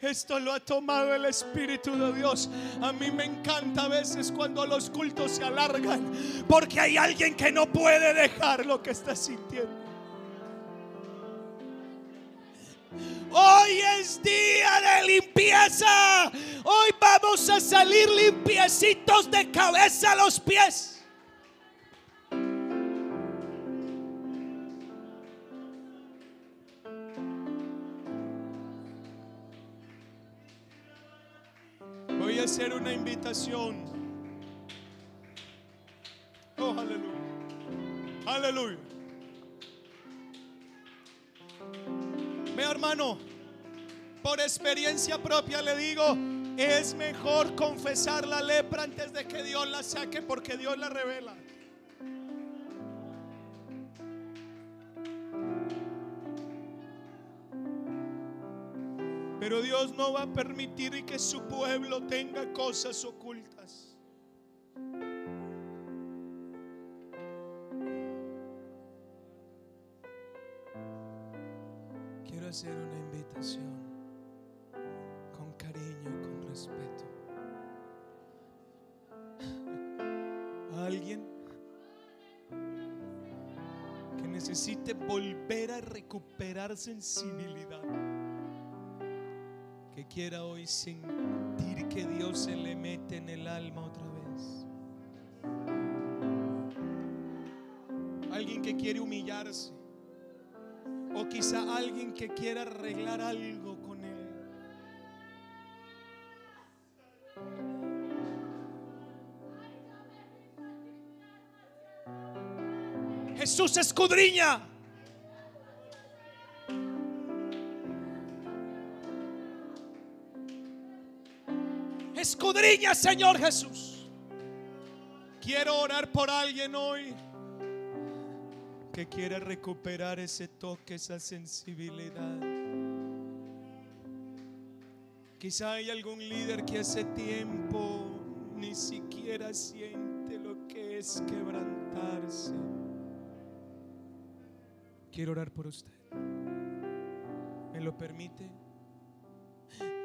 Esto lo ha tomado el Espíritu de Dios. A mí me encanta a veces cuando los cultos se alargan. Porque hay alguien que no puede dejar lo que está sintiendo. Día de limpieza. Hoy vamos a salir limpiecitos de cabeza a los pies. Voy a hacer una invitación. Oh, aleluya. Aleluya. Mi hermano, por experiencia propia le digo, es mejor confesar la lepra antes de que Dios la saque porque Dios la revela. Pero Dios no va a permitir que su pueblo tenga cosas ocultas. Quiero hacer una recuperar sensibilidad que quiera hoy sentir que Dios se le mete en el alma otra vez. Alguien que quiere humillarse. O quizá alguien que quiera arreglar algo con él. Jesús escudriña. Escudriña, Señor Jesús. Quiero orar por alguien hoy que quiere recuperar ese toque, esa sensibilidad. Quizá hay algún líder que hace tiempo ni siquiera siente lo que es quebrantarse. Quiero orar por usted. ¿Me lo permite?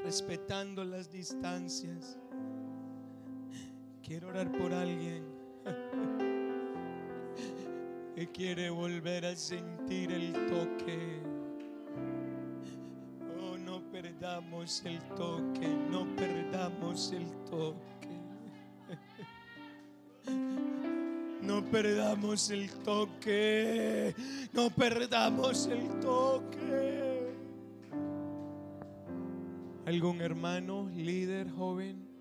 respetando las distancias. Quiero orar por alguien que quiere volver a sentir el toque. Oh, no perdamos el toque, no perdamos el toque. perdamos el toque. No perdamos el toque. ¿Algún hermano, líder, joven,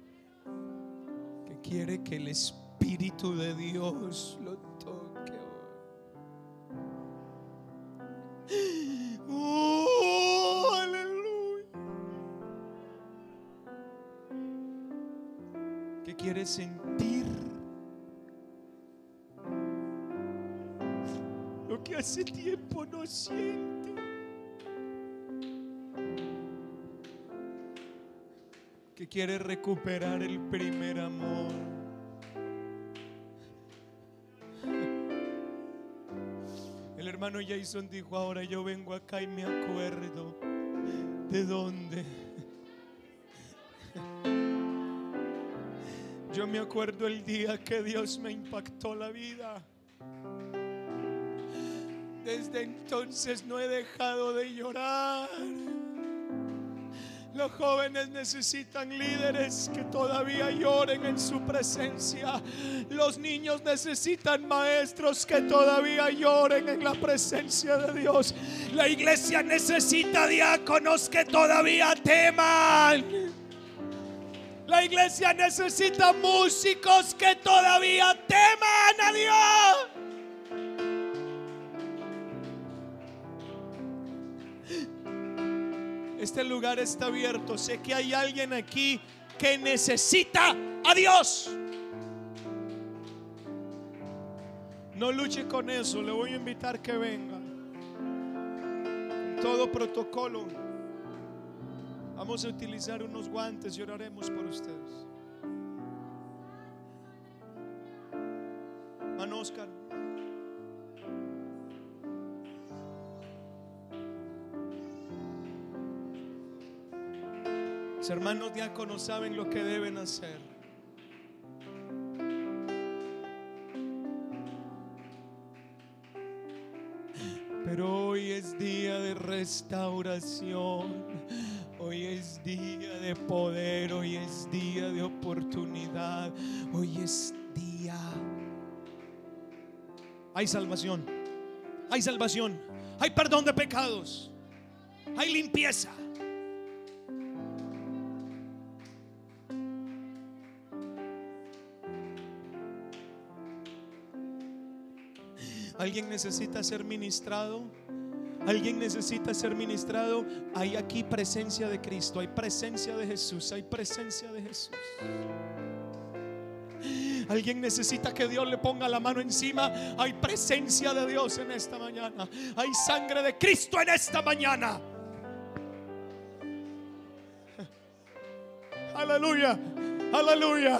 quiere que el Espíritu de Dios lo toque hoy? ¡Oh, aleluya! ¿Qué quiere sentir? Lo que hace tiempo no siente. Que quiere recuperar el primer amor. El hermano Jason dijo, ahora yo vengo acá y me acuerdo de dónde. Yo me acuerdo el día que Dios me impactó la vida. Desde entonces no he dejado de llorar. Los jóvenes necesitan líderes que todavía lloren en su presencia. Los niños necesitan maestros que todavía lloren en la presencia de Dios. La iglesia necesita diáconos que todavía teman. La iglesia necesita músicos que todavía teman a Dios. Este lugar está abierto. Sé que hay alguien aquí que necesita a Dios. No luche con eso. Le voy a invitar que venga. Todo protocolo. Vamos a utilizar unos guantes y oraremos por ustedes. Mano Oscar. Hermanos diáconos saben lo que deben hacer. Pero hoy es día de restauración. Hoy es día de poder. Hoy es día de oportunidad. Hoy es día. Hay salvación. Hay salvación. Hay perdón de pecados. Hay limpieza. ¿Alguien necesita ser ministrado? ¿Alguien necesita ser ministrado? Hay aquí presencia de Cristo, hay presencia de Jesús, hay presencia de Jesús. Alguien necesita que Dios le ponga la mano encima. Hay presencia de Dios en esta mañana. Hay sangre de Cristo en esta mañana. Aleluya. Aleluya.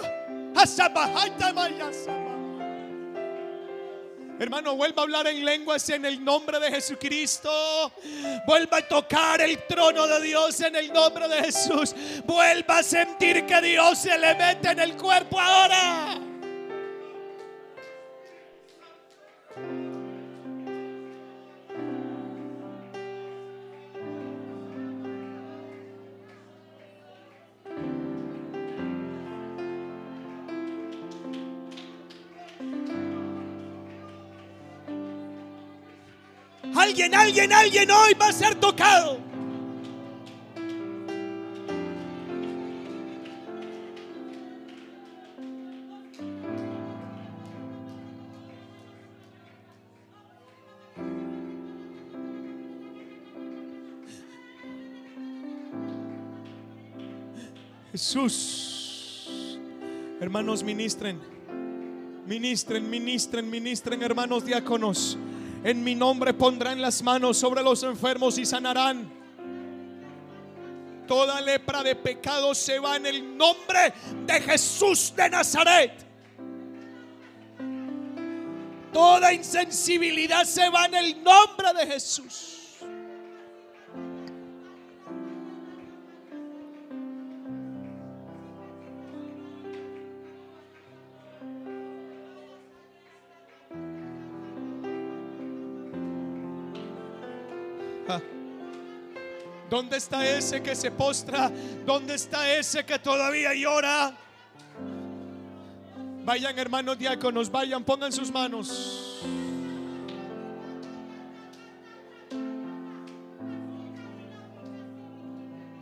Hermano, vuelva a hablar en lenguas en el nombre de Jesucristo. Vuelva a tocar el trono de Dios en el nombre de Jesús. Vuelva a sentir que Dios se le mete en el cuerpo ahora. Alguien, alguien, alguien hoy va a ser tocado. Jesús, hermanos, ministren, ministren, ministren, ministren, hermanos diáconos. En mi nombre pondrán las manos sobre los enfermos y sanarán. Toda lepra de pecado se va en el nombre de Jesús de Nazaret. Toda insensibilidad se va en el nombre de Jesús. ¿Dónde está ese que se postra? ¿Dónde está ese que todavía llora? Vayan hermanos diáconos, vayan, pongan sus manos.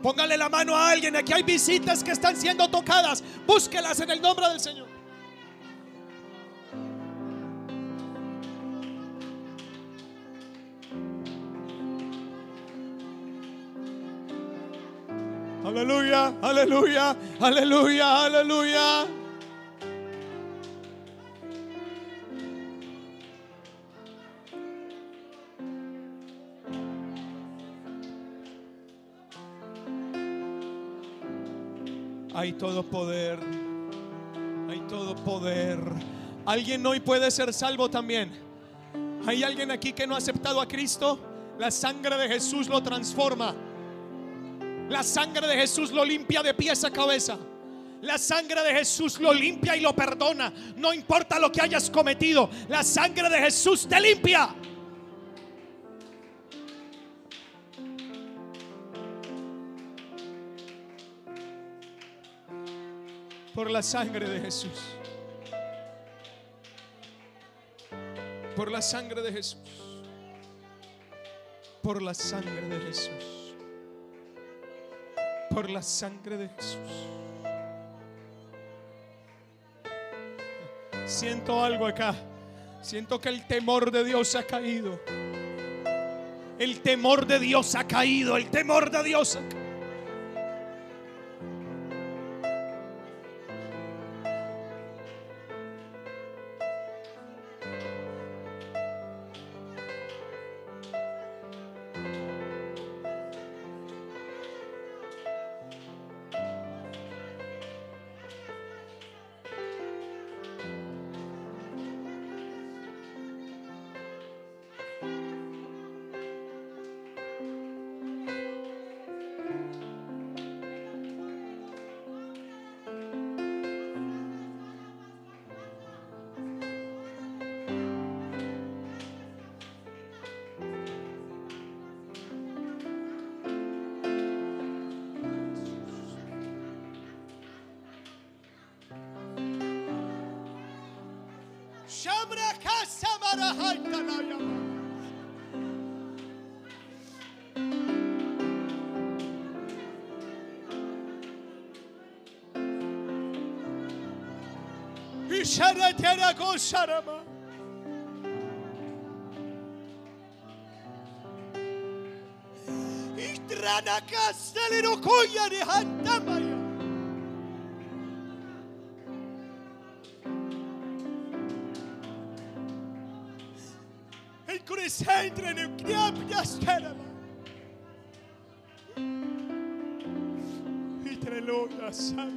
Póngale la mano a alguien. Aquí hay visitas que están siendo tocadas. Búsquelas en el nombre del Señor. Aleluya, aleluya, aleluya. Hay todo poder, hay todo poder. ¿Alguien hoy puede ser salvo también? ¿Hay alguien aquí que no ha aceptado a Cristo? La sangre de Jesús lo transforma. La sangre de Jesús lo limpia de pies a cabeza. La sangre de Jesús lo limpia y lo perdona. No importa lo que hayas cometido. La sangre de Jesús te limpia. Por la sangre de Jesús. Por la sangre de Jesús. Por la sangre de Jesús. Por la sangre de Jesús. Siento algo acá. Siento que el temor de Dios ha caído. El temor de Dios ha caído. El temor de Dios ha caído. Oh, Sharaba. În care se intră în creapia stelelor. Uite-le lumea, Sara.